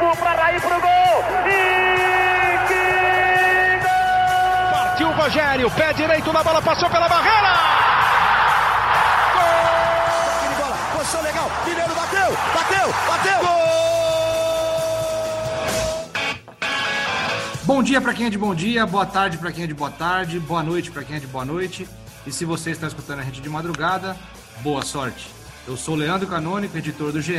Cafu para Raí pro gol. E que gol! Partiu o Rogério, pé direito na bola, passou pela barreira. Gol! bola, posição legal. Mineiro bateu, bateu, bateu. Gol! Bom dia para quem é de bom dia, boa tarde para quem é de boa tarde, boa noite para quem é de boa noite. E se você está escutando a gente de madrugada, boa sorte. Eu sou Leandro Canônico, editor do GE,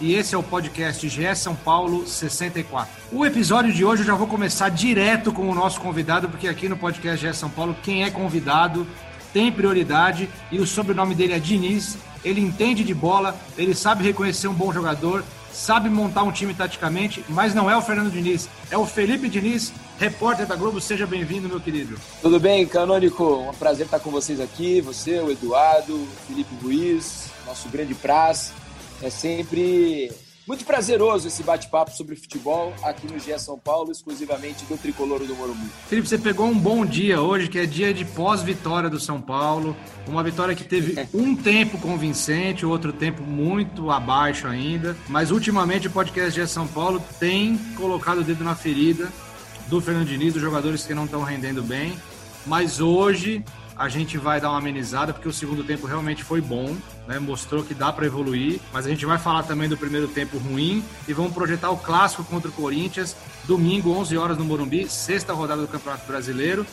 e esse é o podcast GE São Paulo 64. O episódio de hoje eu já vou começar direto com o nosso convidado, porque aqui no podcast GE São Paulo, quem é convidado tem prioridade e o sobrenome dele é Diniz. Ele entende de bola, ele sabe reconhecer um bom jogador, sabe montar um time taticamente, mas não é o Fernando Diniz, é o Felipe Diniz, repórter da Globo. Seja bem-vindo, meu querido. Tudo bem, Canônico? Um prazer estar com vocês aqui. Você, o Eduardo, o Felipe Ruiz, nosso grande prazo. É sempre muito prazeroso esse bate-papo sobre futebol aqui no GE São Paulo, exclusivamente do Tricolor do Morumbi. Felipe, você pegou um bom dia hoje, que é dia de pós-vitória do São Paulo. Uma vitória que teve um tempo convincente, outro tempo muito abaixo ainda. Mas ultimamente o podcast GE São Paulo tem colocado o dedo na ferida do Fernando Diniz, dos jogadores que não estão rendendo bem. Mas hoje a gente vai dar uma amenizada, porque o segundo tempo realmente foi bom, né? mostrou que dá para evoluir, mas a gente vai falar também do primeiro tempo ruim e vamos projetar o clássico contra o Corinthians, domingo, 11 horas no Morumbi, sexta rodada do Campeonato Brasileiro.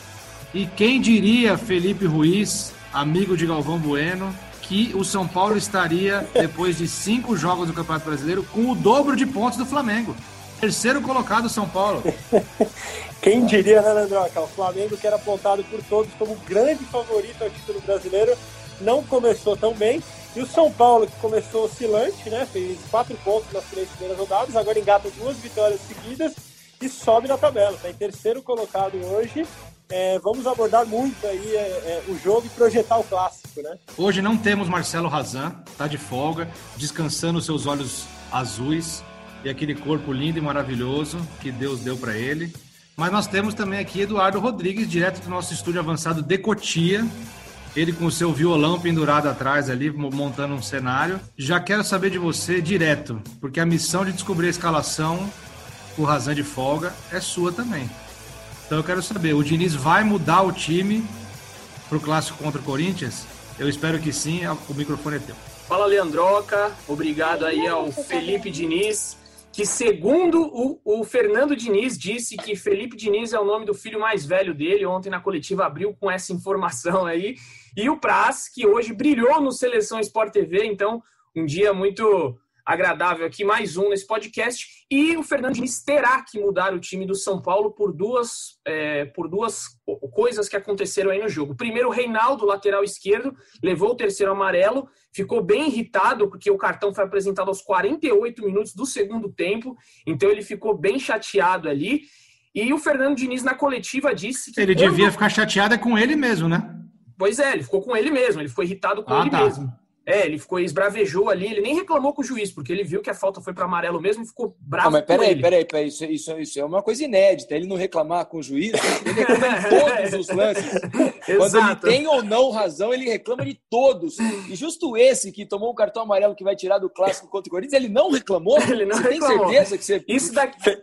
E quem diria, Felipe Ruiz, amigo de Galvão Bueno, que o São Paulo estaria, depois de cinco jogos do Campeonato Brasileiro, com o dobro de pontos do Flamengo. Terceiro colocado São Paulo. Quem diria, né, Leandroca? O Flamengo, que era apontado por todos como grande favorito ao título brasileiro, não começou tão bem. E o São Paulo, que começou oscilante, né? Fez quatro pontos nas três primeiras rodadas, agora engata duas vitórias seguidas e sobe na tabela. Está em terceiro colocado hoje. É, vamos abordar muito aí é, é, o jogo e projetar o clássico, né? Hoje não temos Marcelo Razan, tá de folga, descansando seus olhos azuis e aquele corpo lindo e maravilhoso que Deus deu para ele. Mas nós temos também aqui Eduardo Rodrigues, direto do nosso estúdio avançado de Cotia. Ele com o seu violão pendurado atrás ali, montando um cenário. Já quero saber de você direto, porque a missão de descobrir a escalação por razão de folga é sua também. Então eu quero saber, o Diniz vai mudar o time para o clássico contra o Corinthians? Eu espero que sim, o microfone é teu. Fala Leandroca, obrigado aí ao Felipe Diniz que segundo o, o, Fernando Diniz disse que Felipe Diniz é o nome do filho mais velho dele. Ontem na coletiva abriu com essa informação aí. E o Praz, que hoje brilhou no Seleção Sport TV, então um dia muito agradável aqui, mais um nesse podcast. E o Fernando Diniz terá que mudar o time do São Paulo por duas, é, por duas coisas que aconteceram aí no jogo. Primeiro, o Reinaldo, lateral esquerdo, levou o terceiro amarelo, ficou bem irritado porque o cartão foi apresentado aos 48 minutos do segundo tempo, então ele ficou bem chateado ali. E o Fernando Diniz, na coletiva, disse que. Ele quando... devia ficar chateado é com ele mesmo, né? Pois é, ele ficou com ele mesmo, ele ficou irritado com ah, ele tá. mesmo. É, ele ficou esbravejou ali, ele nem reclamou com o juiz, porque ele viu que a falta foi para amarelo mesmo e ficou bravo. Não, mas peraí, peraí, peraí, isso, isso, isso é uma coisa inédita. Ele não reclamar com o juiz, ele reclama de todos os lances. Quando ele tem ou não razão, ele reclama de todos. E justo esse que tomou um cartão amarelo que vai tirar do clássico contra o Corinthians, ele não reclamou? Ele não você reclamou. tem certeza que você. Isso daqui.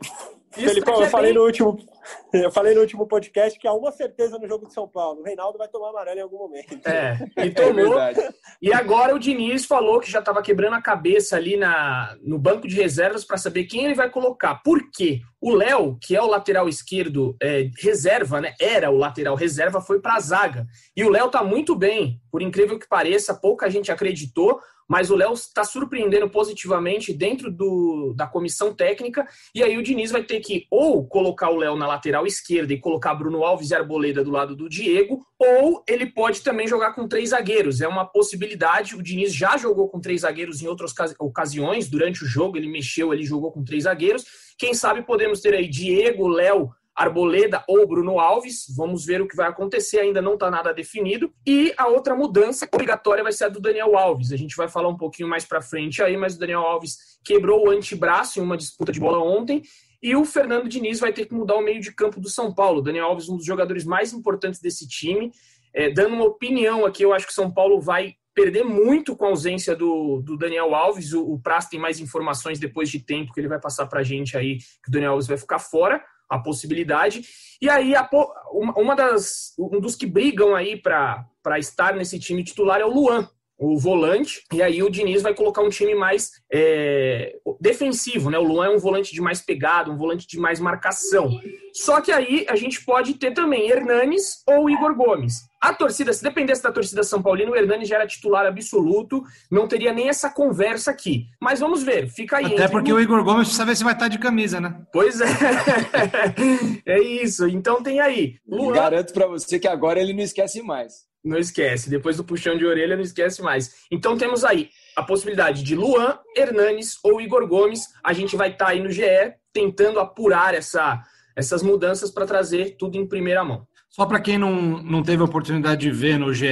Felipão, eu falei, no último, eu falei no último podcast que há uma certeza no jogo de São Paulo. O Reinaldo vai tomar amarelo em algum momento. É, e tomou. É e agora o Diniz falou que já estava quebrando a cabeça ali na, no banco de reservas para saber quem ele vai colocar. Por quê? O Léo, que é o lateral esquerdo é, reserva, né? Era o lateral reserva, foi para a zaga. E o Léo tá muito bem, por incrível que pareça, pouca gente acreditou, mas o Léo está surpreendendo positivamente dentro do, da comissão técnica, e aí o Diniz vai ter que ou colocar o Léo na lateral esquerda e colocar Bruno Alves e Arboleda do lado do Diego, ou ele pode também jogar com três zagueiros. É uma possibilidade. O Diniz já jogou com três zagueiros em outras ocasiões, durante o jogo ele mexeu, ele jogou com três zagueiros. Quem sabe podemos ter aí Diego, Léo, Arboleda ou Bruno Alves. Vamos ver o que vai acontecer, ainda não está nada definido. E a outra mudança obrigatória vai ser a do Daniel Alves. A gente vai falar um pouquinho mais para frente aí, mas o Daniel Alves quebrou o antebraço em uma disputa de bola ontem. E o Fernando Diniz vai ter que mudar o meio de campo do São Paulo. Daniel Alves, um dos jogadores mais importantes desse time. É, dando uma opinião aqui, eu acho que São Paulo vai perder muito com a ausência do, do Daniel Alves. O, o tem mais informações depois de tempo que ele vai passar para a gente aí, que o Daniel Alves vai ficar fora, a possibilidade. E aí, a, uma das, um dos que brigam aí para estar nesse time titular é o Luan, o volante, e aí o Diniz vai colocar um time mais é, defensivo, né? O Luan é um volante de mais pegada, um volante de mais marcação. Só que aí a gente pode ter também Hernanes ou Igor Gomes. A torcida, se dependesse da torcida São Paulino, o Hernanes já era titular absoluto, não teria nem essa conversa aqui. Mas vamos ver, fica aí. Até porque o Igor Gomes precisa ver se vai estar de camisa, né? Pois é. é isso. Então tem aí. Luan... Garanto para você que agora ele não esquece mais. Não esquece. Depois do puxão de orelha, não esquece mais. Então temos aí a possibilidade de Luan, Hernanes ou Igor Gomes. A gente vai estar tá aí no GE tentando apurar essa, essas mudanças para trazer tudo em primeira mão. Só para quem não, não teve a oportunidade de ver no GE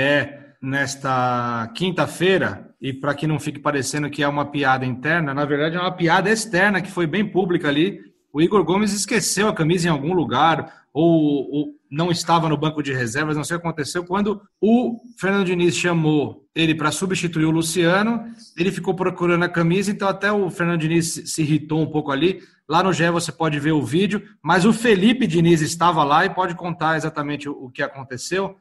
nesta quinta-feira, e para que não fique parecendo que é uma piada interna, na verdade é uma piada externa que foi bem pública ali. O Igor Gomes esqueceu a camisa em algum lugar, ou, ou não estava no banco de reservas, não sei o que aconteceu. Quando o Fernando Diniz chamou ele para substituir o Luciano, ele ficou procurando a camisa, então até o Fernando Diniz se irritou um pouco ali. Lá no GE você pode ver o vídeo, mas o Felipe Diniz estava lá e pode contar exatamente o que aconteceu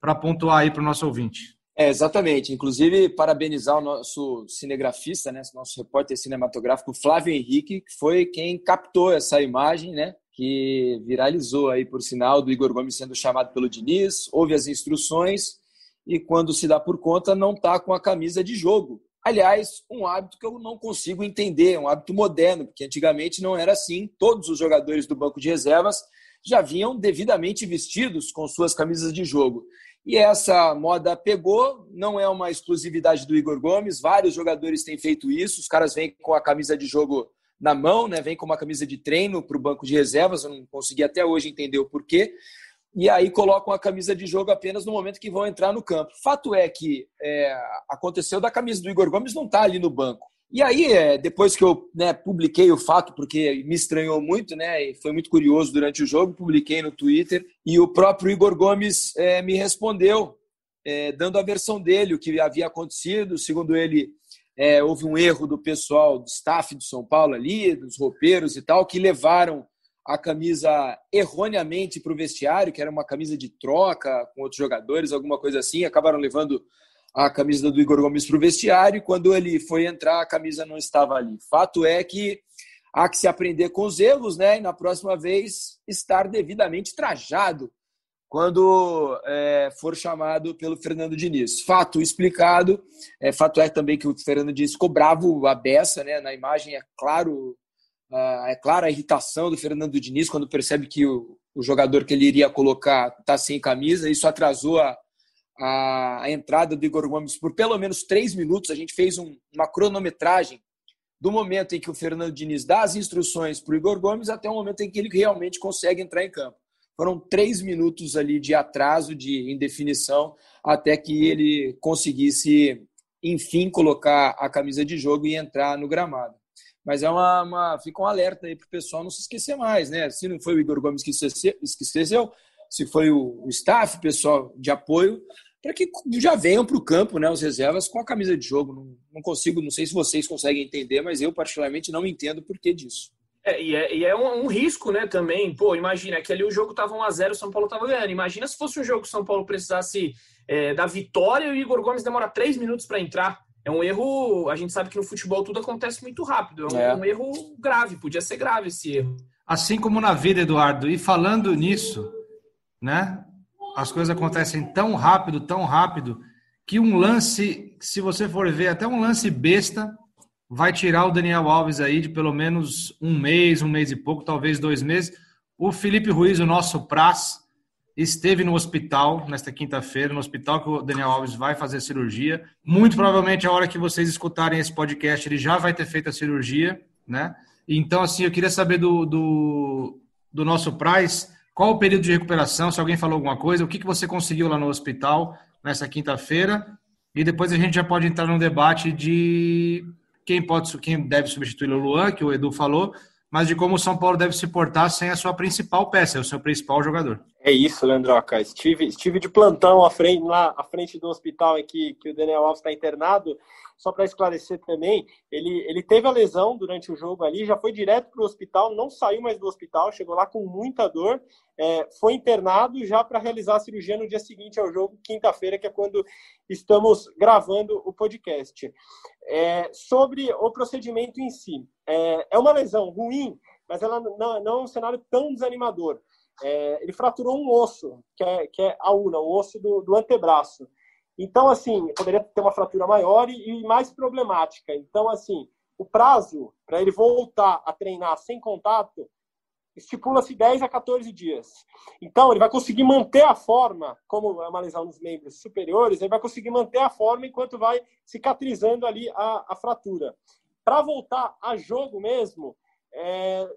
para pontuar aí para o nosso ouvinte. É, exatamente. Inclusive, parabenizar o nosso cinegrafista, né, nosso repórter cinematográfico, Flávio Henrique, que foi quem captou essa imagem, né, que viralizou aí, por sinal, do Igor Gomes sendo chamado pelo Diniz, ouve as instruções e, quando se dá por conta, não está com a camisa de jogo. Aliás, um hábito que eu não consigo entender, um hábito moderno, porque antigamente não era assim. Todos os jogadores do banco de reservas já vinham devidamente vestidos com suas camisas de jogo. E essa moda pegou, não é uma exclusividade do Igor Gomes, vários jogadores têm feito isso, os caras vêm com a camisa de jogo na mão, né? Vem com uma camisa de treino para o banco de reservas, eu não consegui até hoje entender o porquê. E aí colocam a camisa de jogo apenas no momento que vão entrar no campo. Fato é que é, aconteceu da camisa do Igor Gomes não tá ali no banco. E aí, é, depois que eu né, publiquei o fato, porque me estranhou muito, né, e foi muito curioso durante o jogo, publiquei no Twitter, e o próprio Igor Gomes é, me respondeu, é, dando a versão dele, o que havia acontecido. Segundo ele, é, houve um erro do pessoal do staff do São Paulo ali, dos roupeiros e tal, que levaram a camisa erroneamente para o vestiário, que era uma camisa de troca com outros jogadores, alguma coisa assim, acabaram levando a camisa do Igor Gomes para o vestiário, e quando ele foi entrar, a camisa não estava ali. Fato é que há que se aprender com os erros, né? E na próxima vez estar devidamente trajado quando é, for chamado pelo Fernando Diniz. Fato explicado, é, fato é também que o Fernando Diniz ficou bravo a beça, né? Na imagem é claro, é clara a irritação do Fernando Diniz quando percebe que o, o jogador que ele iria colocar está sem camisa. Isso atrasou a, a, a, entrada do Igor Gomes por pelo menos três minutos. A gente fez um, uma cronometragem do momento em que o Fernando Diniz dá as instruções para o Igor Gomes até o momento em que ele realmente consegue entrar em campo. Foram três minutos ali de atraso, de indefinição, até que ele conseguisse, enfim, colocar a camisa de jogo e entrar no gramado. Mas é uma, uma fica um alerta aí para o pessoal não se esquecer mais, né? Se não foi o Igor Gomes que esqueceu, se foi o, staff, pessoal de apoio, para que já venham para o campo, né, os reservas com a camisa de jogo. Não, não consigo, não sei se vocês conseguem entender, mas eu particularmente não entendo o porquê disso. É, e é, e é um, um, risco, né, também. Pô, imagina que ali o jogo tava 1x0, o São Paulo tava ganhando. Imagina se fosse um jogo que o São Paulo precisasse é, da vitória e o Igor Gomes demora 3 minutos para entrar. É um erro. A gente sabe que no futebol tudo acontece muito rápido. É um, é um, erro grave, podia ser grave esse erro. Assim como na vida, Eduardo. E falando nisso, né? As coisas acontecem tão rápido, tão rápido, que um lance, se você for ver, até um lance besta, vai tirar o Daniel Alves aí de pelo menos um mês, um mês e pouco, talvez dois meses. O Felipe Ruiz, o nosso Praz, esteve no hospital nesta quinta-feira, no hospital que o Daniel Alves vai fazer cirurgia. Muito provavelmente, a hora que vocês escutarem esse podcast, ele já vai ter feito a cirurgia, né? Então, assim, eu queria saber do, do, do nosso Praz, qual o período de recuperação, se alguém falou alguma coisa, o que, que você conseguiu lá no hospital nessa quinta-feira, e depois a gente já pode entrar num debate de quem pode, quem deve substituir o Luan, que o Edu falou, mas de como o São Paulo deve se portar sem a sua principal peça, o seu principal jogador. É isso, Leandroca. Estive, estive de plantão à frente, lá à frente do hospital que, que o Daniel Alves está internado. Só para esclarecer também, ele, ele teve a lesão durante o jogo ali, já foi direto para o hospital, não saiu mais do hospital, chegou lá com muita dor, é, foi internado já para realizar a cirurgia no dia seguinte ao jogo, quinta-feira, que é quando estamos gravando o podcast. É, sobre o procedimento em si, é, é uma lesão ruim, mas ela não, não é um cenário tão desanimador. É, ele fraturou um osso, que é, que é a una, o osso do, do antebraço. Então, assim, poderia ter uma fratura maior e, e mais problemática. Então, assim, o prazo para ele voltar a treinar sem contato estipula-se 10 a 14 dias. Então, ele vai conseguir manter a forma, como é uma lesão nos membros superiores, ele vai conseguir manter a forma enquanto vai cicatrizando ali a, a fratura. Para voltar a jogo mesmo, é,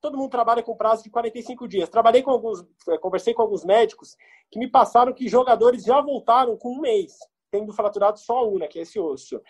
todo mundo trabalha com prazo de 45 dias. Trabalhei com alguns, eh, conversei com alguns médicos que me passaram que jogadores já voltaram com um mês, tendo fraturado só uma, que é esse osso.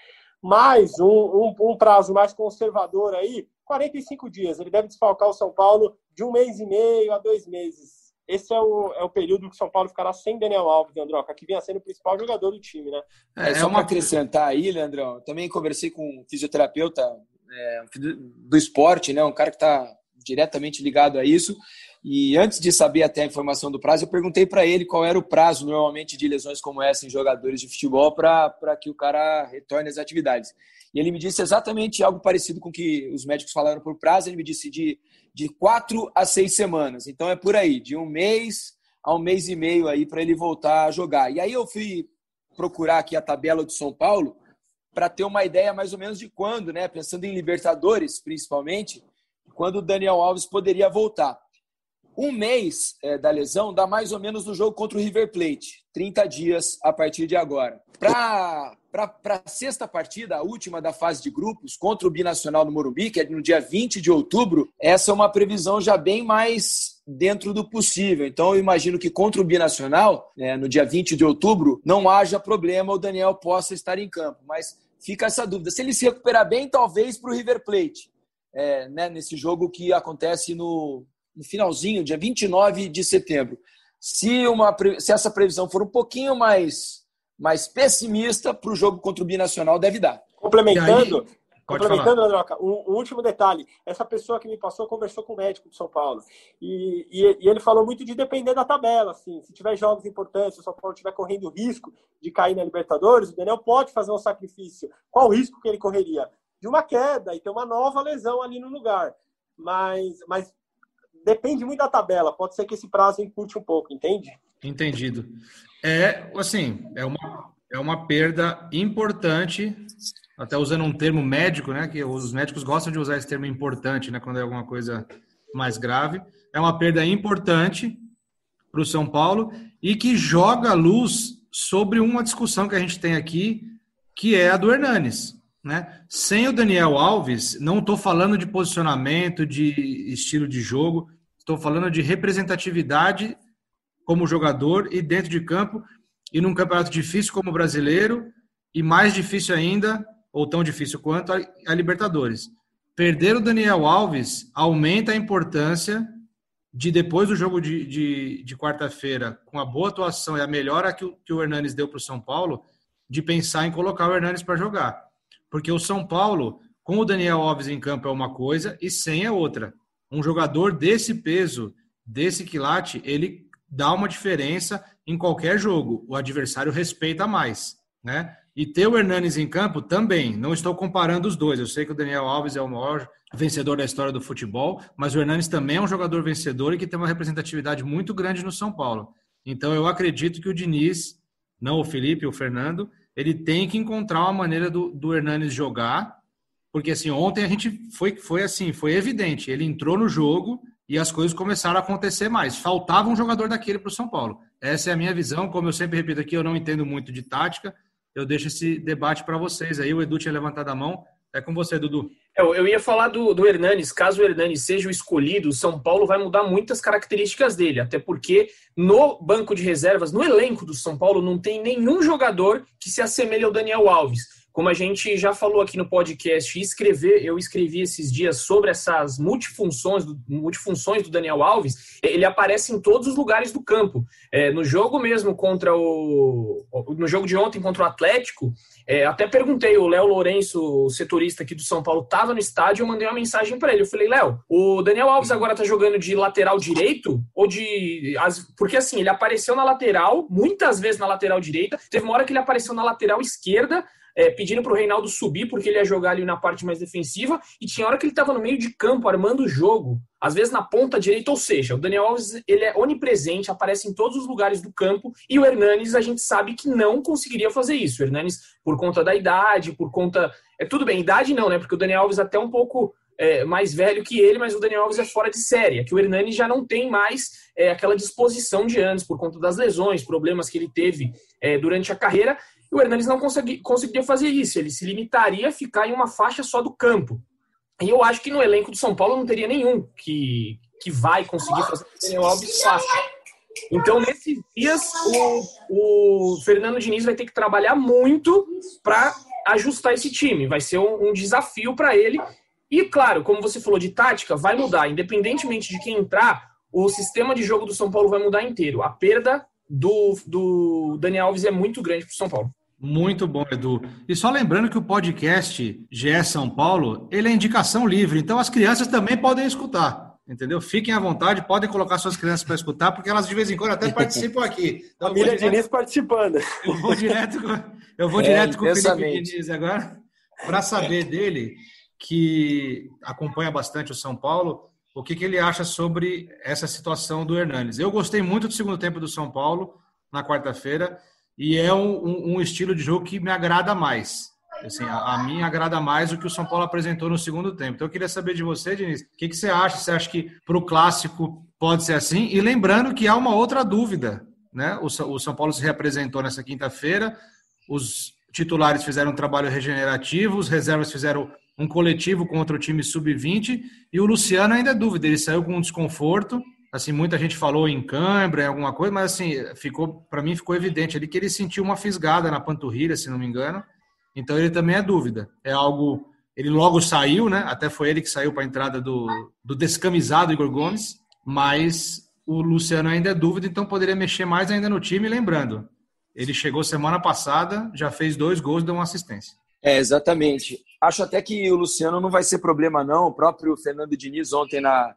Mais um, um, um prazo mais conservador aí, 45 dias. Ele deve desfalcar o São Paulo de um mês e meio a dois meses. Esse é o, é o período que o São Paulo ficará sem Daniel Alves, Leandroca, que vinha sendo o principal jogador do time, né? É, é só uma... acrescentar aí, Leandrão, também conversei com um fisioterapeuta é, do esporte, né? Um cara que está diretamente ligado a isso. E antes de saber até a informação do prazo, eu perguntei para ele qual era o prazo normalmente de lesões como essa em jogadores de futebol para que o cara retorne às atividades. E ele me disse exatamente algo parecido com o que os médicos falaram por prazo. Ele me disse de, de quatro a seis semanas. Então é por aí, de um mês a um mês e meio aí para ele voltar a jogar. E aí eu fui procurar aqui a tabela do São Paulo para ter uma ideia mais ou menos de quando, né? Pensando em Libertadores, principalmente, quando o Daniel Alves poderia voltar. Um mês é, da lesão dá mais ou menos no jogo contra o River Plate, 30 dias a partir de agora. Para a sexta partida, a última da fase de grupos, contra o Binacional no Morumbi, que é no dia 20 de outubro, essa é uma previsão já bem mais dentro do possível. Então, eu imagino que contra o Binacional, é, no dia 20 de outubro, não haja problema, o Daniel possa estar em campo. Mas fica essa dúvida. Se ele se recuperar bem, talvez para o River Plate é, né, nesse jogo que acontece no, no, finalzinho, dia 29 de setembro. Se, uma, se essa previsão for um pouquinho mais, mais pessimista, para o jogo contra o Binacional deve dar. Complementando, complementando Androca, um, um, último detalhe. Essa pessoa que me passou conversou com o médico de São Paulo. E, e, e, ele falou muito de depender da tabela. Assim, se tiver jogos importantes, se o São Paulo estiver correndo risco de cair na Libertadores, o Daniel pode fazer um sacrifício. Qual o risco que ele correria? De uma queda e ter uma nova lesão ali no lugar. Mas, mas depende muito da tabela. Pode ser que esse prazo encurte um pouco, entende? Entendido. É, assim, é uma, é uma perda importante, até usando um termo médico, né? Que os médicos gostam de usar esse termo importante, né? Quando é alguma coisa mais grave. É uma perda importante para o São Paulo e que joga luz sobre uma discussão que a gente tem aqui, que é a do Hernanes. Né? Sem o Daniel Alves, não estou falando de posicionamento, de estilo de jogo, estou falando de representatividade como jogador e dentro de campo, e num campeonato difícil como o brasileiro, e mais difícil ainda, ou tão difícil quanto, a, Libertadores. Perder o Daniel Alves aumenta a importância de depois do jogo de, de, de quarta-feira, com a boa atuação e a melhora que o, que o Hernanes deu para o São Paulo, de pensar em colocar o Hernanes para jogar. Porque o São Paulo, com o Daniel Alves em campo é uma coisa e sem é outra. Um jogador desse peso, desse quilate, ele dá uma diferença em qualquer jogo. O adversário respeita mais, né? E ter o Hernanes em campo também. Não estou comparando os dois. Eu sei que o Daniel Alves é o maior vencedor da história do futebol, mas o Hernanes também é um jogador vencedor e que tem uma representatividade muito grande no São Paulo. Então eu acredito que o Diniz, não o Felipe, o Fernando, ele tem que encontrar uma maneira do, do Hernanes jogar, porque assim, ontem a gente foi, foi assim, foi evidente, ele entrou no jogo e as coisas começaram a acontecer mais. Faltava um jogador daquele para o São Paulo. Essa é a minha visão, como eu sempre repito aqui, eu não entendo muito de tática, eu deixo esse debate para vocês aí, o Edu tinha levantado a mão, é com você, Dudu. Eu, eu ia falar do, do Hernanes. Caso o Hernanes seja o escolhido, o São Paulo vai mudar muitas características dele. Até porque no banco de reservas, no elenco do São Paulo, não tem nenhum jogador que se assemelhe ao Daniel Alves. Como a gente já falou aqui no podcast, escrever, eu escrevi esses dias sobre essas multifunções do, multifunções do Daniel Alves, ele aparece em todos os lugares do campo. É, no jogo mesmo contra o. No jogo de ontem contra o Atlético, é, até perguntei, o Léo Lourenço, o setorista aqui do São Paulo, estava no estádio, eu mandei uma mensagem para ele. Eu falei, Léo, o Daniel Alves agora tá jogando de lateral direito? Ou de. Porque assim, ele apareceu na lateral, muitas vezes na lateral direita, teve uma hora que ele apareceu na lateral esquerda é, pedindo para o Reinaldo subir porque ele ia jogar ali na parte mais defensiva e tinha hora que ele estava no meio de campo armando o jogo, às vezes na ponta direita, ou seja, o Daniel Alves ele é onipresente, aparece em todos os lugares do campo e o Hernanes a gente sabe que não conseguiria fazer isso. O Hernanes por conta da idade, por conta é tudo bem, idade não, né? Porque o Daniel Alves é até um pouco é, mais velho que ele, mas o Daniel Alves é fora de série. É que o Hernani já não tem mais é, aquela disposição de antes, por conta das lesões, problemas que ele teve é, durante a carreira. E o Hernanes não consegui, conseguiria fazer isso, ele se limitaria a ficar em uma faixa só do campo. E eu acho que no elenco do São Paulo não teria nenhum que, que vai conseguir fazer o Daniel Alves fácil. Então, nesses dias, o, o Fernando Diniz vai ter que trabalhar muito para ajustar esse time. Vai ser um, um desafio para ele. E, claro, como você falou de tática, vai mudar. Independentemente de quem entrar, o sistema de jogo do São Paulo vai mudar inteiro. A perda do, do Daniel Alves é muito grande para o São Paulo. Muito bom, Edu. E só lembrando que o podcast GE São Paulo, ele é indicação livre, então as crianças também podem escutar, entendeu? Fiquem à vontade, podem colocar suas crianças para escutar, porque elas de vez em quando até participam aqui. Então, Família direto, Diniz participando. Eu vou direto, eu vou é, direto com o Felipe Diniz agora, para saber dele, que acompanha bastante o São Paulo, o que, que ele acha sobre essa situação do Hernanes. Eu gostei muito do segundo tempo do São Paulo, na quarta-feira, e é um, um, estilo de jogo que me agrada mais. Assim, a, a, mim agrada mais o que o São Paulo apresentou no segundo tempo. Então eu queria saber de você, Diniz, o que, que você acha? Você acha que para o clássico pode ser assim? E lembrando que há uma outra dúvida, né? O, o São Paulo se representou nessa quinta-feira, os titulares fizeram um trabalho regenerativo, os reservas fizeram um coletivo contra o time sub-20 e o Luciano ainda é dúvida, ele saiu com um desconforto assim, muita gente falou em cãibra, em alguma coisa, mas assim, ficou, para mim ficou evidente ali que ele sentiu uma fisgada na panturrilha, se não me engano. Então ele também é dúvida. É algo, ele logo saiu, né? Até foi ele que saiu para a entrada do, do descamisado Igor Gomes, mas o Luciano ainda é dúvida, então poderia mexer mais ainda no time, lembrando. Ele chegou semana passada, já fez dois gols e deu uma assistência. É, exatamente. Acho até que o Luciano não vai ser problema, não. O próprio Fernando Diniz, ontem na,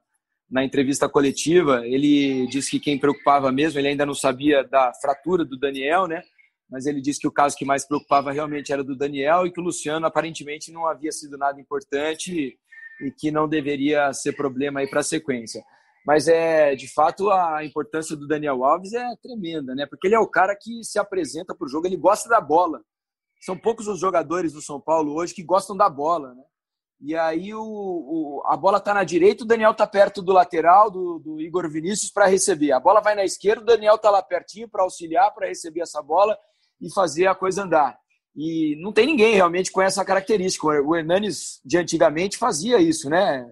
na entrevista coletiva, ele disse que quem preocupava mesmo, ele ainda não sabia da fratura do Daniel, né? Mas ele disse que o caso que mais preocupava realmente era do Daniel e que o Luciano aparentemente não havia sido nada importante e que não deveria ser problema aí para a sequência. Mas é, de fato, a importância do Daniel Alves é tremenda, né? Porque ele é o cara que se apresenta para o jogo, ele gosta da bola. São poucos os jogadores do São Paulo hoje que gostam da bola, né? E aí o, o a bola está na direita, o Daniel está perto do lateral, do, do Igor Vinícius, para receber. A bola vai na esquerda, o Daniel está lá pertinho para auxiliar, para receber essa bola e fazer a coisa andar. E não tem ninguém realmente com essa característica. O Hernanes, de antigamente, fazia isso, né?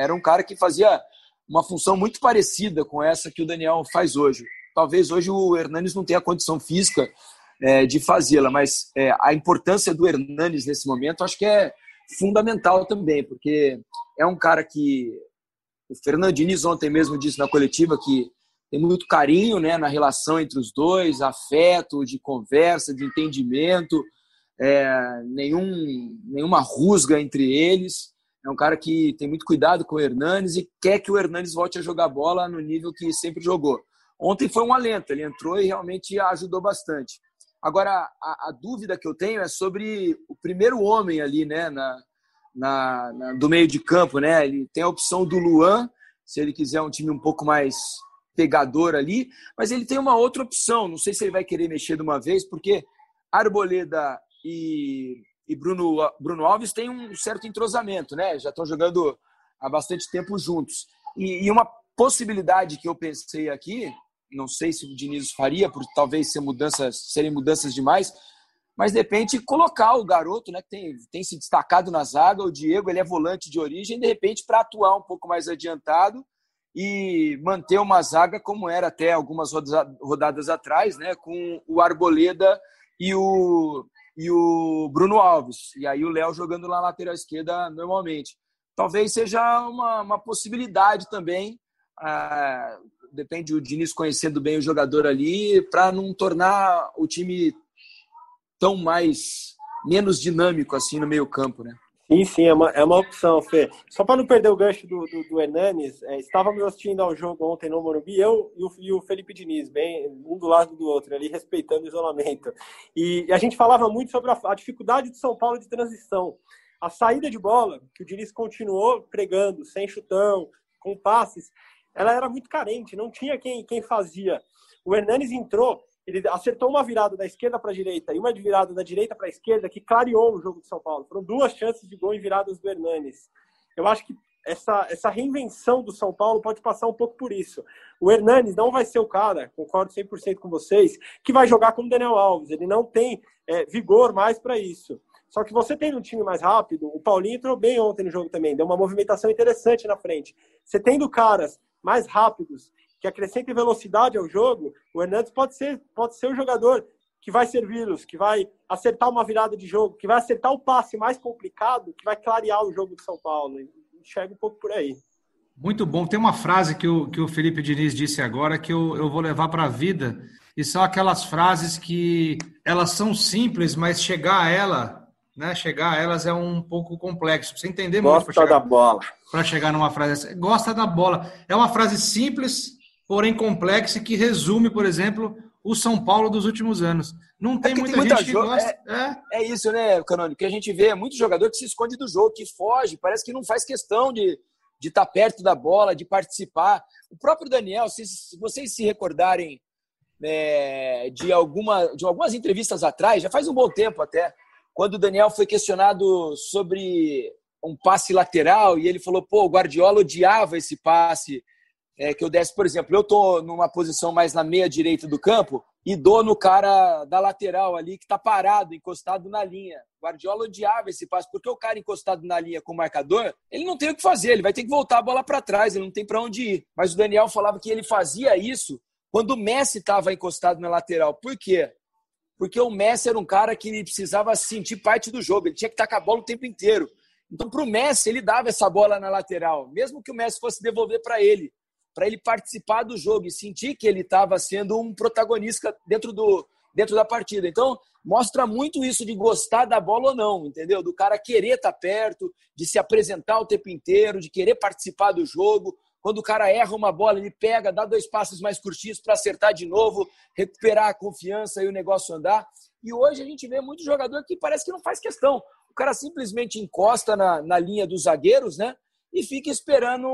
Era um cara que fazia uma função muito parecida com essa que o Daniel faz hoje. Talvez hoje o Hernanes não tenha condição física é, de fazê-la, mas é, a importância do Hernanes nesse momento acho que é, fundamental também, porque é um cara que o Fernando Diniz ontem mesmo disse na coletiva que tem muito carinho né, na relação entre os dois, afeto, de conversa, de entendimento, é, nenhum, nenhuma rusga entre eles. É um cara que tem muito cuidado com o Hernanes e quer que o Hernanes volte a jogar bola no nível que sempre jogou. Ontem foi um alento, ele entrou e realmente ajudou bastante. Agora, a, a, dúvida que eu tenho é sobre o primeiro homem ali, né, na, na, na, do meio de campo, né? Ele tem a opção do Luan, se ele quiser um time um pouco mais pegador ali, mas ele tem uma outra opção. Não sei se ele vai querer mexer de uma vez, porque Arboleda e, e Bruno, Bruno Alves têm um certo entrosamento, né? Já estão jogando há bastante tempo juntos. E, e uma possibilidade que eu pensei aqui não sei se o Diniz faria, por talvez ser mudanças, serem mudanças demais, mas de repente colocar o garoto, né, que tem, tem se destacado na zaga, o Diego, ele é volante de origem, de repente para atuar um pouco mais adiantado e manter uma zaga como era até algumas rodadas atrás, né, com o Arboleda e o e o Bruno Alves. E aí o Léo jogando na lateral esquerda normalmente. Talvez seja uma, uma possibilidade também. Ah, depende o Diniz conhecendo bem o jogador ali, para não tornar o time tão mais menos dinâmico assim no meio campo, né? Sim, sim, é uma, é uma opção, Fê. Só para não perder o gancho do, do, do Hernanes, é, estávamos assistindo ao jogo ontem no Morumbi, eu e o, e o, Felipe Diniz, bem, um do lado do outro, ali respeitando o isolamento. E, e a gente falava muito sobre a, a, dificuldade de São Paulo de transição. A saída de bola, que o Diniz continuou pregando, sem chutão, com passes, ela era muito carente, não tinha quem, quem fazia. O Hernanes entrou ele acertou uma virada da esquerda para a direita e uma virada da direita para a esquerda que clareou o jogo de São Paulo. Foram duas chances de gol em viradas do Hernanes. Eu acho que essa, essa reinvenção do São Paulo pode passar um pouco por isso. O Hernanes não vai ser o cara, concordo 100% com vocês, que vai jogar como Daniel Alves. Ele não tem é, vigor mais para isso. Só que você tendo um time mais rápido, o Paulinho entrou bem ontem no jogo também, deu uma movimentação interessante na frente. Você tendo caras mais rápidos que acrescente velocidade ao jogo, o Hernandes pode ser, pode ser o jogador que vai servi-los, que vai acertar uma virada de jogo, que vai acertar o passe mais complicado, que vai clarear o jogo de São Paulo. Enxerga um pouco por aí. Muito bom. Tem uma frase que o, que o Felipe Diniz disse agora que eu, eu vou levar para a vida. E são aquelas frases que elas são simples, mas chegar a ela, né? Chegar a elas é um pouco complexo. Você entender Gosta muito. Gosta da bola. Para chegar numa frase. Gosta da bola. É uma frase simples, porém complexa, que resume, por exemplo, o São Paulo dos últimos anos. Não tem, é muita, tem muita gente que gosta. É, é. é, isso, né, Canônico? Que a gente vê é muito jogador que se esconde do jogo, que foge, parece que não faz questão de de estar tá perto da bola, de participar. O próprio Daniel, se, se vocês se recordarem é, de, alguma, de algumas entrevistas atrás, já faz um bom tempo até, quando o Daniel foi questionado sobre um passe lateral e ele falou: pô, o Guardiola odiava esse passe é, que eu desse, por exemplo, eu estou numa posição mais na meia direita do campo e dou no cara da lateral ali que está parado, encostado na linha. Guardiola odiava esse passe, porque o cara encostado na linha com o marcador, ele não tem o que fazer, ele vai ter que voltar a bola para trás, ele não tem para onde ir. Mas o Daniel falava que ele fazia isso quando o Messi estava encostado na lateral. Por quê? Porque o Messi era um cara que precisava sentir parte do jogo, ele tinha que estar com a bola o tempo inteiro. Então, para o Messi, ele dava essa bola na lateral, mesmo que o Messi fosse devolver para ele para ele participar do jogo e sentir que ele estava sendo um protagonista dentro, do, dentro da partida. Então, mostra muito isso de gostar da bola ou não, entendeu? Do cara querer estar tá perto, de se apresentar o tempo inteiro, de querer participar do jogo. Quando o cara erra uma bola, ele pega, dá dois passos mais curtinhos para acertar de novo, recuperar a confiança e o negócio andar. E hoje a gente vê muito jogador que parece que não faz questão. O cara simplesmente encosta na, na linha dos zagueiros, né? e fica esperando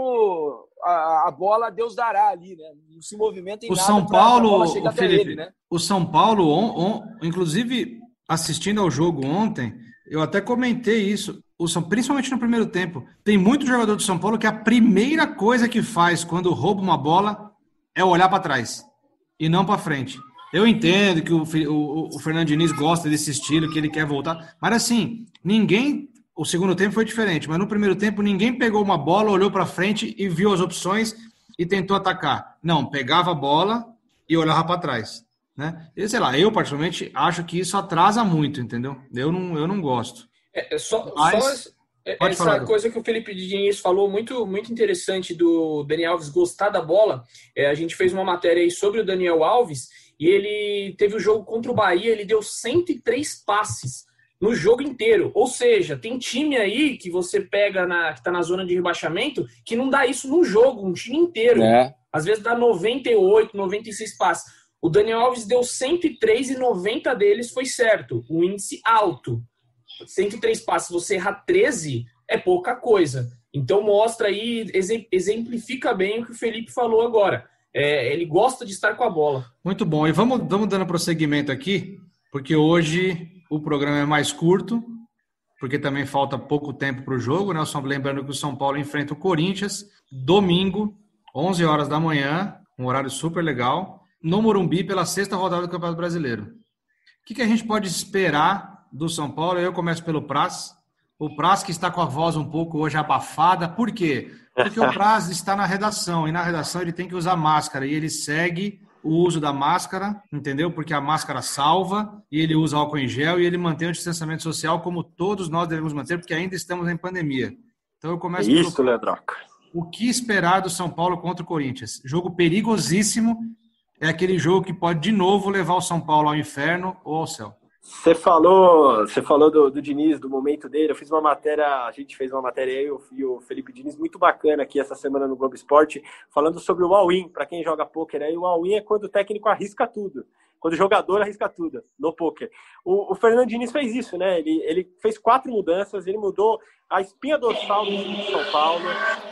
a, a, bola, Deus dará ali, né? Não se movimenta em o nada São Paulo, o Felipe, ele, né? O São Paulo, on, on, inclusive assistindo ao jogo ontem, eu até comentei isso. O São, principalmente no primeiro tempo, tem muito jogador do São Paulo que a primeira coisa que faz quando rouba uma bola é olhar para trás e não para frente. Eu entendo que o, o, o Fernando Diniz gosta desse estilo, que ele quer voltar, mas assim, ninguém o segundo tempo foi diferente, mas no primeiro tempo ninguém pegou uma bola, olhou para frente e viu as opções e tentou atacar. Não, pegava a bola e olhava para trás. Né? E, sei lá, eu particularmente acho que isso atrasa muito, entendeu? Eu não, eu não gosto. É, é só, mas, só essa falar. coisa que o Felipe Diniz falou, muito, muito interessante do Daniel Alves gostar da bola. É, a gente fez uma matéria aí sobre o Daniel Alves e ele teve o jogo contra o Bahia, ele deu 103 passes no jogo inteiro. Ou seja, tem time aí que você pega na, que tá na zona de rebaixamento que não dá isso no jogo, um time inteiro. É. Às vezes dá 98, 96 passes. O Daniel Alves deu 103 e 90 deles foi certo. Um índice alto. 103 passes, você errar 13 é pouca coisa. Então mostra aí, exemplifica bem o que o Felipe falou agora. É, ele gosta de estar com a bola. Muito bom. E vamos, vamos dando prosseguimento aqui, porque hoje o programa é mais curto, porque também falta pouco tempo para o jogo, né? Só lembrando que o São Paulo enfrenta o Corinthians domingo, 11 horas da manhã, um horário super legal, no Morumbi pela sexta rodada do Campeonato Brasileiro. O que, que a gente pode esperar do São Paulo? Eu começo pelo Praz. O Praz que está com a voz um pouco hoje abafada. Por quê? Porque o Praz está na redação e na redação ele tem que usar máscara e ele segue o uso da máscara, entendeu? Porque a máscara salva e ele usa álcool em gel e ele mantém o distanciamento social como todos nós devemos manter, porque ainda estamos em pandemia. Então eu começo Isso, pelo... Leandroca. O que esperar do São Paulo contra o Corinthians? Jogo perigosíssimo. É aquele jogo que pode de novo levar o São Paulo ao inferno ou ao céu. Você falou, você falou do, do, Diniz, do momento dele. Eu fiz uma matéria, a gente fez uma matéria eu e o Felipe Diniz muito bacana aqui essa semana no Globo Esporte, falando sobre o all-in, para quem joga pôquer. Aí o all-in é quando o técnico arrisca tudo, quando o jogador arrisca tudo no pôquer. O, o Fernando Diniz fez isso, né? Ele, ele fez quatro mudanças, ele mudou a espinha dorsal do time de São Paulo.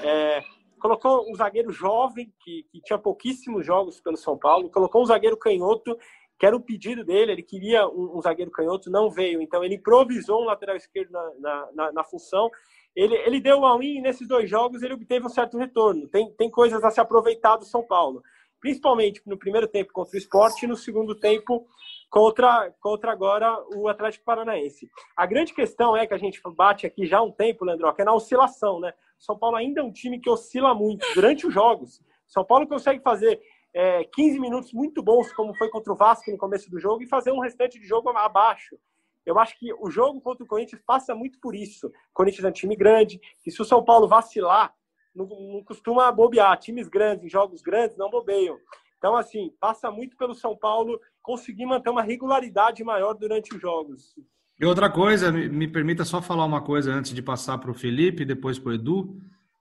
É, colocou um zagueiro jovem, que, que tinha pouquíssimos jogos pelo São Paulo, colocou um zagueiro canhoto que era o pedido dele, ele queria um, um, zagueiro canhoto, não veio, então ele improvisou um lateral esquerdo na, na, na, na função. Ele, ele deu um win nesses dois jogos, ele obteve um certo retorno. Tem, tem coisas a se aproveitar do São Paulo, principalmente no primeiro tempo contra o Sport e no segundo tempo contra, contra agora o Atlético Paranaense. A grande questão é que a gente bate aqui já há um tempo, Leandro, que é na oscilação, né? São Paulo ainda é um time que oscila muito durante os jogos. São Paulo consegue fazer é, 15 minutos muito bons, como foi contra o Vasco no começo do jogo, e fazer um restante de jogo abaixo. Eu acho que o jogo contra o Corinthians passa muito por isso. O Corinthians é um time grande, e se o São Paulo vacilar, não, não costuma bobear. Times grandes, em jogos grandes, não bobeiam. Então, assim, passa muito pelo São Paulo conseguir manter uma regularidade maior durante os jogos. E outra coisa, me, permita só falar uma coisa antes de passar para o Felipe e depois para o Edu,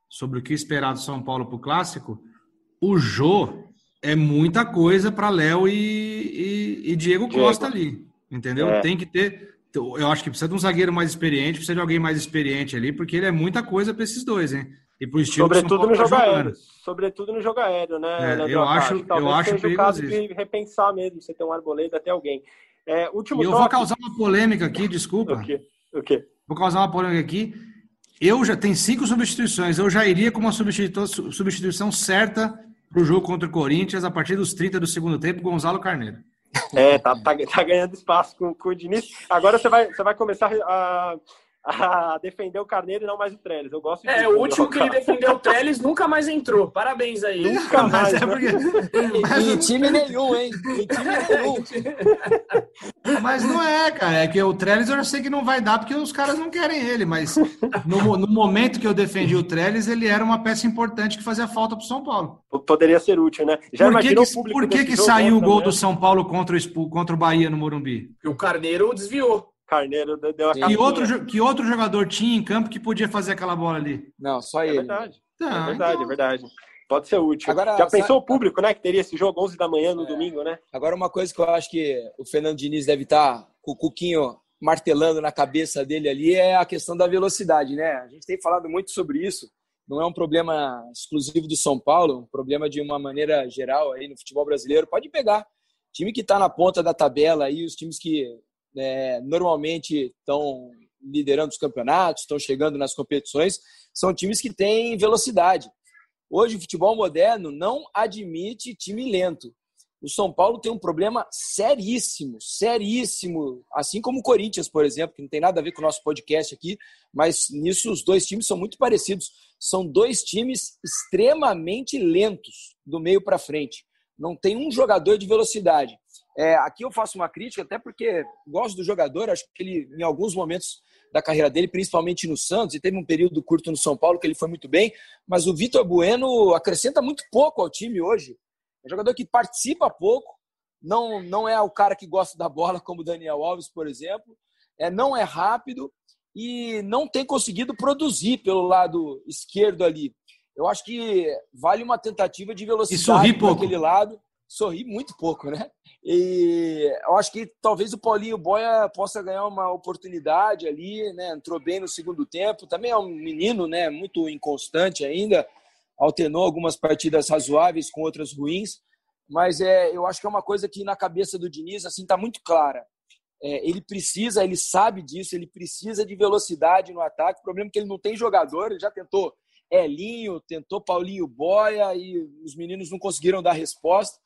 sobre o que esperar do São Paulo para o Clássico. O Jô, é muita coisa para Léo e, e, e, Diego, Diego Costa ali, entendeu? É. Tem que ter. Eu acho que precisa de um zagueiro mais experiente, precisa de alguém mais experiente ali, porque ele é muita coisa para esses dois, hein? E pro estilo Sobretudo no tá jogo aéreo. Sobretudo no jogo aéreo, né? É, eu acho, eu acho seja o caso de repensar mesmo, você tem um arboleda até alguém. É, último e eu vou causar uma polêmica aqui, desculpa. O quê? O quê? Vou causar uma polêmica aqui. Eu já tenho cinco substituições. Eu já iria com uma substituição certa para o jogo contra o Corinthians a partir dos 30 do segundo tempo, Gonzalo Carneiro. É, tá, tá, tá ganhando espaço com, com o Diniz. Agora você vai, você vai começar a, a defender o Carneiro e não mais o Trellis. Eu gosto É, o último que ele defendeu o Trellis nunca mais entrou. Parabéns aí. Nunca mais. É porque... em time nenhum, hein? Em time nenhum. Mas não é, cara. É que o Trellis eu já sei que não vai dar porque os caras não querem ele. Mas no, no momento que eu defendi o Trellis, ele era uma peça importante que fazia falta pro São Paulo. Poderia ser útil, né? Já por que, que, por que, que saiu o gol do São Paulo contra o, contra o Bahia no Morumbi? O Carneiro desviou. Carneiro deu a que outro, que outro jogador tinha em campo que podia fazer aquela bola ali? Não, só é ele. Verdade. Tá, é verdade, então... é verdade. Pode ser útil. Agora, Já pensou sabe... o público, né? Que teria esse jogo 11 da manhã no é. domingo, né? Agora, uma coisa que eu acho que o Fernando Diniz deve estar tá com o Cuquinho martelando na cabeça dele ali é a questão da velocidade, né? A gente tem falado muito sobre isso. Não é um problema exclusivo do São Paulo, um problema de uma maneira geral aí no futebol brasileiro. Pode pegar. Time que está na ponta da tabela aí, os times que é, normalmente estão liderando os campeonatos, estão chegando nas competições, são times que têm velocidade. Hoje, o futebol moderno não admite time lento. O São Paulo tem um problema seríssimo, seríssimo, assim como o Corinthians, por exemplo, que não tem nada a ver com o nosso podcast aqui, mas nisso os dois times são muito parecidos. São dois times extremamente lentos do meio para frente. Não tem um jogador de velocidade. É, aqui eu faço uma crítica, até porque gosto do jogador, acho que ele, em alguns momentos da carreira dele, principalmente no Santos, e teve um período curto no São Paulo que ele foi muito bem, mas o Vitor Bueno acrescenta muito pouco ao time hoje. É um jogador que participa pouco, não, não é o cara que gosta da bola, como o Daniel Alves, por exemplo, é, não é rápido e não tem conseguido produzir pelo lado esquerdo ali. Eu acho que vale uma tentativa de velocidade para aquele lado sorri muito pouco, né? E eu acho que talvez o Paulinho Boia possa ganhar uma oportunidade ali, né? Entrou bem no segundo tempo, também é um menino, né? Muito inconstante ainda, alternou algumas partidas razoáveis com outras ruins, mas é, eu acho que é uma coisa que na cabeça do Diniz assim tá muito clara. É, ele precisa, ele sabe disso, ele precisa de velocidade no ataque. O problema é que ele não tem jogador, ele já tentou Elinho, tentou Paulinho Boia e os meninos não conseguiram dar resposta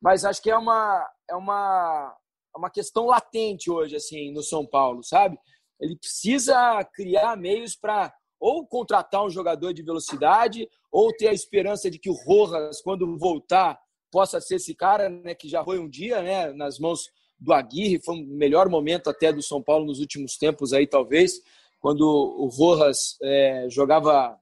mas acho que é uma, é uma, é uma questão latente hoje, assim, no São Paulo, sabe? Ele precisa criar meios para ou contratar um jogador de velocidade, ou ter a esperança de que o Rojas, quando voltar, possa ser esse cara, né, que já foi um dia, né, nas mãos do Aguirre, foi o melhor momento até do São Paulo nos últimos tempos aí, talvez, quando o Rojas é, jogava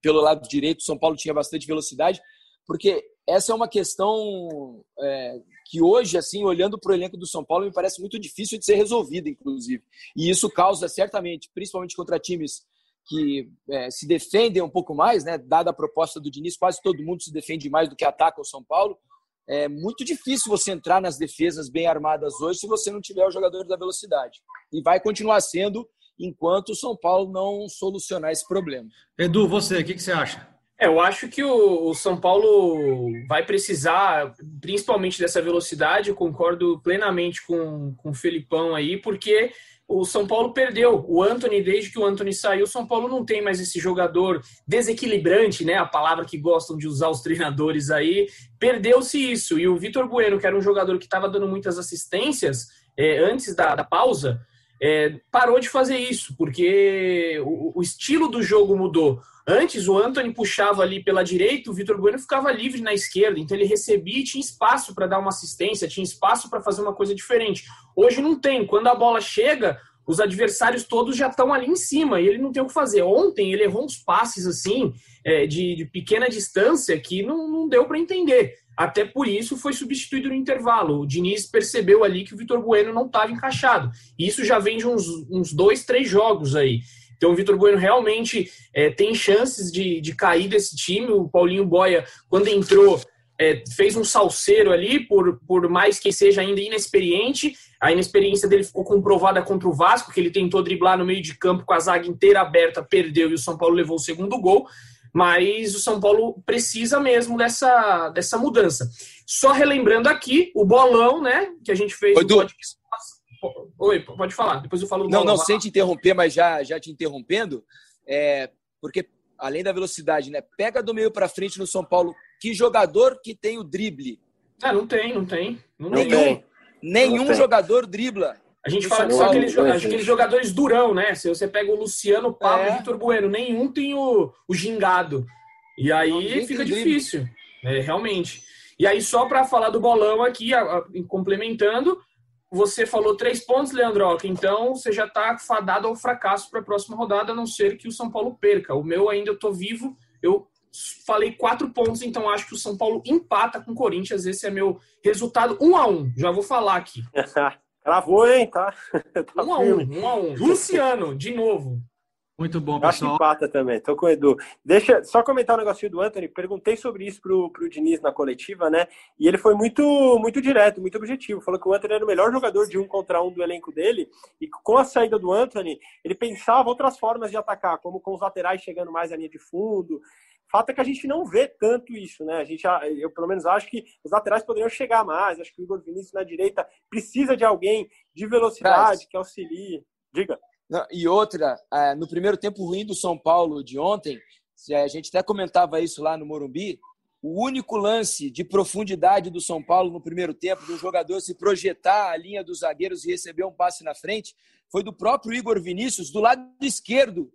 pelo lado direito, o São Paulo tinha bastante velocidade, porque essa é uma questão é, que hoje, assim, olhando para o elenco do São Paulo, me parece muito difícil de ser resolvida, inclusive. E isso causa, certamente, principalmente contra times que é, se defendem um pouco mais, né? Dada a proposta do Diniz, quase todo mundo se defende mais do que ataca o São Paulo. É muito difícil você entrar nas defesas bem armadas hoje se você não tiver o jogador da velocidade. E vai continuar sendo enquanto o São Paulo não solucionar esse problema. Edu, você, o que, que você acha? É, eu acho que o, o, São Paulo vai precisar, principalmente dessa velocidade, concordo plenamente com, com o Felipão aí, porque o São Paulo perdeu. O Anthony, desde que o Anthony saiu, o São Paulo não tem mais esse jogador desequilibrante, né? A palavra que gostam de usar os treinadores aí. Perdeu-se isso. E o Vitor Bueno, que era um jogador que estava dando muitas assistências é, antes da, da pausa, é, parou de fazer isso, porque o, o estilo do jogo mudou. Antes, o Anthony puxava ali pela direita, o Vitor Bueno ficava livre na esquerda, então ele recebia e tinha espaço para dar uma assistência, tinha espaço para fazer uma coisa diferente. Hoje não tem. Quando a bola chega, os adversários todos já estão ali em cima e ele não tem o que fazer. Ontem ele errou uns passes assim, é, de, de, pequena distância, que não, não deu para entender. Até por isso foi substituído no intervalo. O Diniz percebeu ali que o Vitor Bueno não estava encaixado. Isso já vem de uns, uns dois, três jogos aí. Então o Vitor Bueno realmente é, tem chances de, de cair desse time. O Paulinho Boia, quando entrou, é, fez um salseiro ali, por, por mais que seja ainda inexperiente. A inexperiência dele ficou comprovada contra o Vasco, que ele tentou driblar no meio de campo com a zaga inteira aberta, perdeu e o São Paulo levou o segundo gol. Mas o São Paulo precisa mesmo dessa, dessa mudança. Só relembrando aqui o bolão, né? Que a gente fez. Oi, no Oi, pode falar. Depois eu falo do Não, não, sem te interromper, mas já, já te interrompendo, é, porque além da velocidade, né? Pega do meio para frente no São Paulo. Que jogador que tem o drible? Ah, não tem, não tem. Não nenhum. Tem. Nenhum não jogador dribla. A gente fala que são aqueles, aqueles, jogadores durão, né? Se você pega o Luciano, o Pablo é. e o Vitor Bueno, nenhum tem o, o gingado. E aí fica difícil, é, realmente. E aí, só para falar do bolão aqui, a, a, complementando, você falou três pontos, Leandroca, então você já está fadado ao fracasso para a próxima rodada, a não ser que o São Paulo perca. O meu ainda eu estou vivo, eu falei quatro pontos, então acho que o São Paulo empata com o Corinthians. Esse é meu resultado, um a um. Já vou falar aqui. Travou, hein? Tá. tá um a um, um a um. Luciano, de novo. Muito bom, pessoal. Acho que empata também, tô com o Edu. Deixa só comentar um negocinho do Anthony. Perguntei sobre isso pro, pro Diniz na coletiva, né? E ele foi muito, muito direto, muito objetivo. Falou que o Anthony era o melhor jogador de um contra um do elenco dele. E com a saída do Anthony, ele pensava outras formas de atacar, como com os laterais chegando mais à linha de fundo. Fato é que a gente não vê tanto isso, né? A gente, eu pelo menos acho que os laterais poderiam chegar mais. Acho que o Igor Vinícius na direita precisa de alguém de velocidade que auxilie. Diga. E outra, é, no primeiro tempo ruim do São Paulo de ontem, a gente até comentava isso lá no Morumbi, o único lance de profundidade do São Paulo no primeiro tempo, do jogador se projetar a linha dos zagueiros e receber um passe na frente, foi do próprio Igor Vinícius, do lado esquerdo.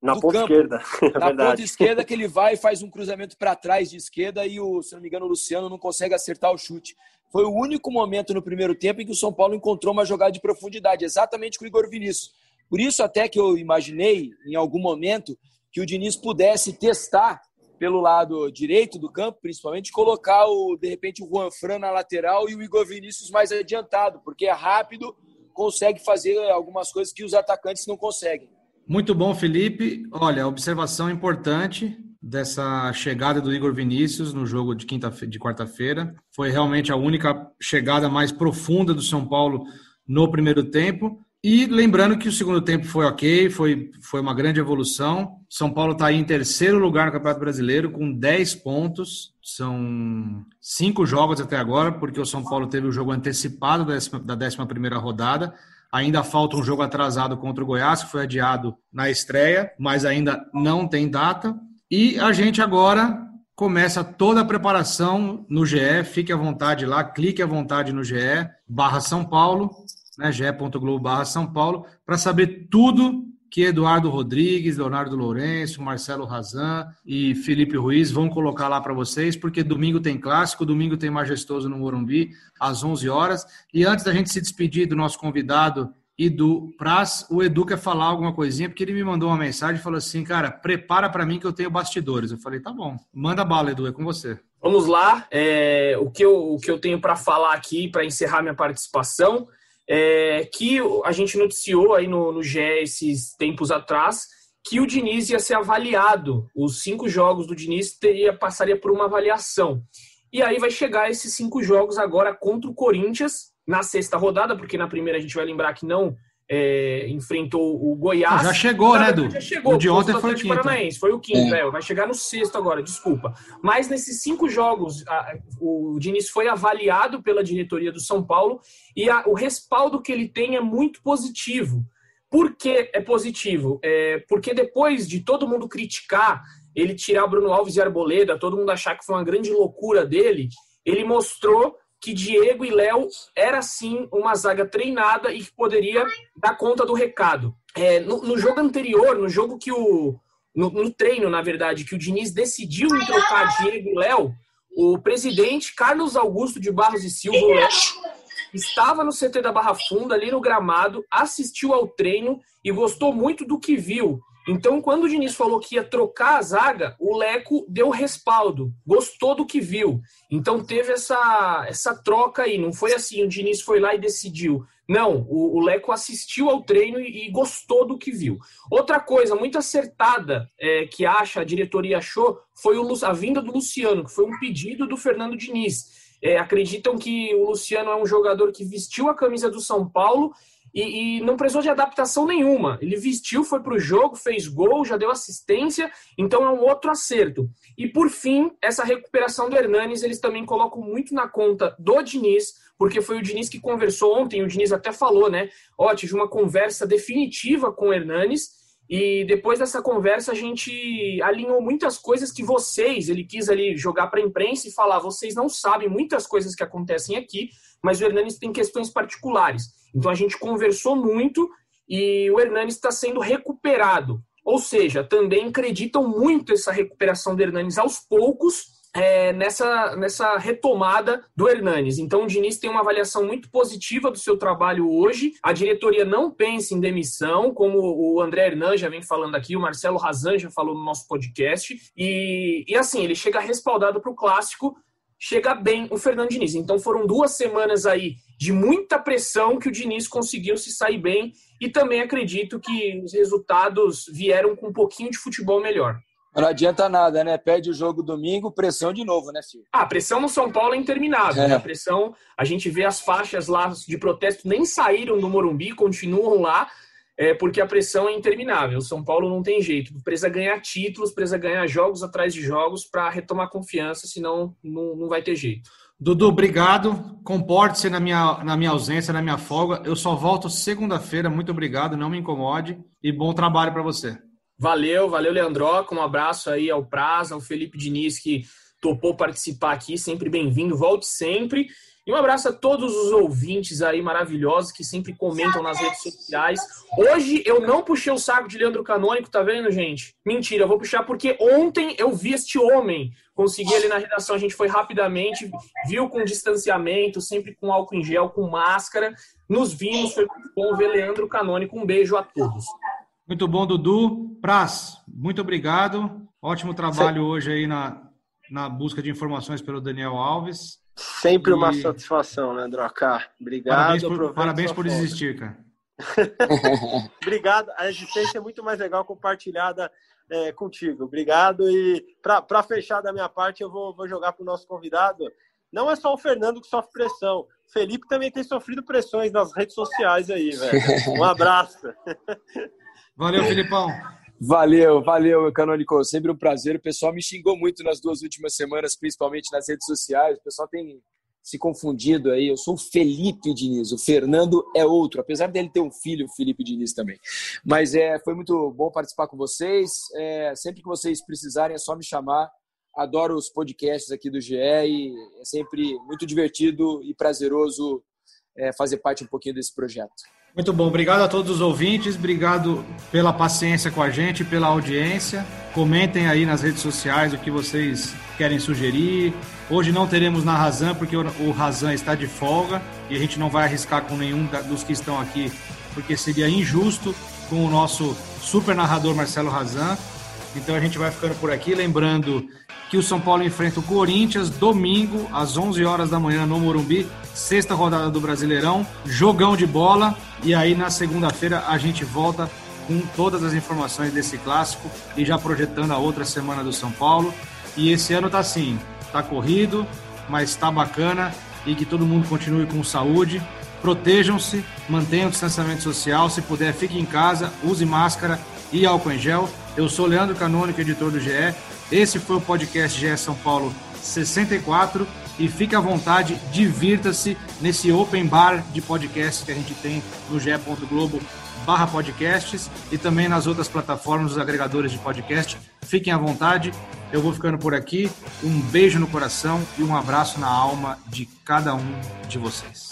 Na ponta campo. esquerda. É na ponta esquerda, que ele vai e faz um cruzamento para trás de esquerda e, o, se não me engano, o Luciano não consegue acertar o chute. Foi o único momento no primeiro tempo em que o São Paulo encontrou uma jogada de profundidade, exatamente com o Igor Vinícius. Por isso até que eu imaginei, em algum momento, que o Diniz pudesse testar pelo lado direito do campo, principalmente, colocar, o, de repente, o Juan Fran na lateral e o Igor Vinícius mais adiantado, porque é rápido, consegue fazer algumas coisas que os atacantes não conseguem. Muito bom, Felipe. Olha, observação importante dessa chegada do Igor Vinícius no jogo de quinta de quarta-feira. Foi realmente a única chegada mais profunda do São Paulo no primeiro tempo. E lembrando que o segundo tempo foi ok, foi, foi uma grande evolução. São Paulo está em terceiro lugar no Campeonato Brasileiro com 10 pontos. São cinco jogos até agora, porque o São Paulo teve o jogo antecipado da 11 rodada. Ainda falta um jogo atrasado contra o Goiás, que foi adiado na estreia, mas ainda não tem data. E a gente agora começa toda a preparação no GE. Fique à vontade lá, clique à vontade no GE, barra São Paulo né, ge.globo São Paulo, para saber tudo que Eduardo Rodrigues, Leonardo Lourenço, Marcelo Razan e Felipe Ruiz vão colocar lá para vocês, porque domingo tem clássico, domingo tem majestoso no Morumbi, às 11 horas. E antes da gente se despedir do nosso convidado e do Praz, o Edu quer falar alguma coisinha, porque ele me mandou uma mensagem e falou assim, cara, prepara para mim que eu tenho bastidores. Eu falei, tá bom, manda bala, Edu, é com você. Vamos lá, é, o, que eu, o que eu tenho para falar aqui, para encerrar minha participação, é, que a gente noticiou aí no, no GE esses tempos atrás que o Diniz ia ser avaliado, os cinco jogos do Diniz teria, passaria por uma avaliação. E aí vai chegar esses cinco jogos agora contra o Corinthians na sexta rodada, porque na primeira a gente vai lembrar que não é, enfrentou o Goiás. Já chegou, né, Edu? Já chegou. O de ontem foi o quinto. Paranaense, foi o quinto, é. É, vai chegar no sexto agora, desculpa. Mas nesses cinco jogos, a, o Diniz foi avaliado pela diretoria do São Paulo e a, o respaldo que ele tem é muito positivo. Por que é positivo? É, porque depois de todo mundo criticar ele tirar Bruno Alves e Arboleda, todo mundo achar que foi uma grande loucura dele, ele mostrou que Diego e Léo era sim uma zaga treinada e que poderia dar conta do recado. É, no, no, jogo anterior, no jogo que o. No, no, treino, na verdade, que o Diniz decidiu em trocar Diego e Léo, o presidente Carlos Augusto de Barros e Silva estava no CT da Barra Funda, ali no gramado, assistiu ao treino e gostou muito do que viu. Então, quando o Diniz falou que ia trocar a zaga, o Leco deu respaldo, gostou do que viu. Então, teve essa, essa troca aí. Não foi assim, o Diniz foi lá e decidiu. Não, o, o Leco assistiu ao treino e, e, gostou do que viu. Outra coisa muito acertada é, que acha, a diretoria achou, foi o, a vinda do Luciano, que foi um pedido do Fernando Diniz. É, acreditam que o Luciano é um jogador que vestiu a camisa do São Paulo e, e, não precisou de adaptação nenhuma. Ele vestiu, foi para o jogo, fez gol, já deu assistência, então é um outro acerto. E por fim, essa recuperação do Hernanes, eles também colocam muito na conta do Diniz, porque foi o Diniz que conversou ontem, o Diniz até falou, né? Ó, oh, tive uma conversa definitiva com o Hernanes e depois dessa conversa, a gente alinhou muitas coisas que vocês, ele quis ali jogar para a imprensa e falar: vocês não sabem muitas coisas que acontecem aqui, mas o Hernanes tem questões particulares. Então a gente conversou muito e o Hernanes está sendo recuperado. Ou seja, também acreditam muito essa recuperação do Hernanes aos poucos é, nessa, nessa retomada do Hernanes. Então, o Diniz tem uma avaliação muito positiva do seu trabalho hoje. A diretoria não pensa em demissão, como o André Hernan já vem falando aqui, o Marcelo Razan já falou no nosso podcast. E, e assim, ele chega respaldado para o clássico, chega bem o Fernando Diniz. Então, foram duas semanas aí de muita pressão que o Diniz conseguiu se sair bem. E também acredito que os resultados vieram com um pouquinho de futebol melhor. Não adianta nada, né? Pede o jogo domingo, pressão de novo, né, filho? Ah, a pressão no São Paulo é interminável. É. Né? A pressão, a gente vê as faixas lá de protesto nem saíram do Morumbi, continuam lá, é, porque a pressão é interminável. O São Paulo não tem jeito. Precisa ganhar títulos, precisa ganhar jogos atrás de jogos para retomar confiança, senão não, não vai ter jeito. Dudu, obrigado. Comporte-se na minha, na minha ausência, na minha folga. Eu só volto segunda-feira. Muito obrigado, não me incomode. E bom trabalho para você. Valeu, valeu, Leandroca. Um abraço aí ao Praza, ao Felipe Diniz, que topou participar aqui. Sempre bem-vindo, volte sempre. E um abraço a todos os ouvintes aí maravilhosos que sempre comentam nas redes sociais. Hoje eu não puxei o saco de Leandro Canônico, tá vendo, gente? Mentira, eu vou puxar porque ontem eu vi este homem. Consegui ali na redação, a gente foi rapidamente, viu com distanciamento, sempre com álcool em gel, com máscara. Nos vimos, foi muito bom ver Leandro Canônico. Um beijo a todos. Muito bom, Dudu. Praz, muito obrigado. Ótimo trabalho Sim. hoje aí na, na busca de informações pelo Daniel Alves. Sempre e... uma satisfação, né, Droca? Obrigado. Parabéns por, parabéns por existir, cara. Obrigado. A existência é muito mais legal compartilhada é, contigo. Obrigado. E para fechar da minha parte, eu vou, vou jogar para o nosso convidado. Não é só o Fernando que sofre pressão. O Felipe também tem sofrido pressões nas redes sociais aí, velho. Um abraço. Valeu, Filipão. Valeu, valeu, Canônico. Sempre um prazer. O pessoal me xingou muito nas duas últimas semanas, principalmente nas redes sociais. O pessoal tem se confundido aí. Eu sou o Felipe Diniz, o Fernando é outro, apesar dele ter um filho, o Felipe Diniz também. Mas é, foi muito bom participar com vocês. É, sempre que vocês precisarem, é só me chamar. Adoro os podcasts aqui do GE e é sempre muito divertido e prazeroso é, fazer parte um pouquinho desse projeto. Muito bom, obrigado a todos os ouvintes, obrigado pela paciência com a gente, pela audiência. Comentem aí nas redes sociais o que vocês querem sugerir. Hoje não teremos na Razan, porque o Razan está de folga e a gente não vai arriscar com nenhum dos que estão aqui, porque seria injusto com o nosso super narrador Marcelo Razan. Então a gente vai ficando por aqui, lembrando que o São Paulo enfrenta o Corinthians domingo às 11 horas da manhã no Morumbi, sexta rodada do Brasileirão, jogão de bola e aí na segunda-feira a gente volta com todas as informações desse clássico e já projetando a outra semana do São Paulo. E esse ano tá assim, tá corrido, mas tá bacana e que todo mundo continue com saúde. Protejam-se, mantenham o distanciamento social, se puder, fique em casa, use máscara e álcool em gel. Eu sou Leandro Canônico, editor do GE. Esse foi o podcast GE São Paulo 64 e fique à vontade, divirta-se nesse open bar de podcast que a gente tem no ge.globo barra podcasts e também nas outras plataformas, os agregadores de podcast. Fiquem à vontade, eu vou ficando por aqui. Um beijo no coração e um abraço na alma de cada um de vocês.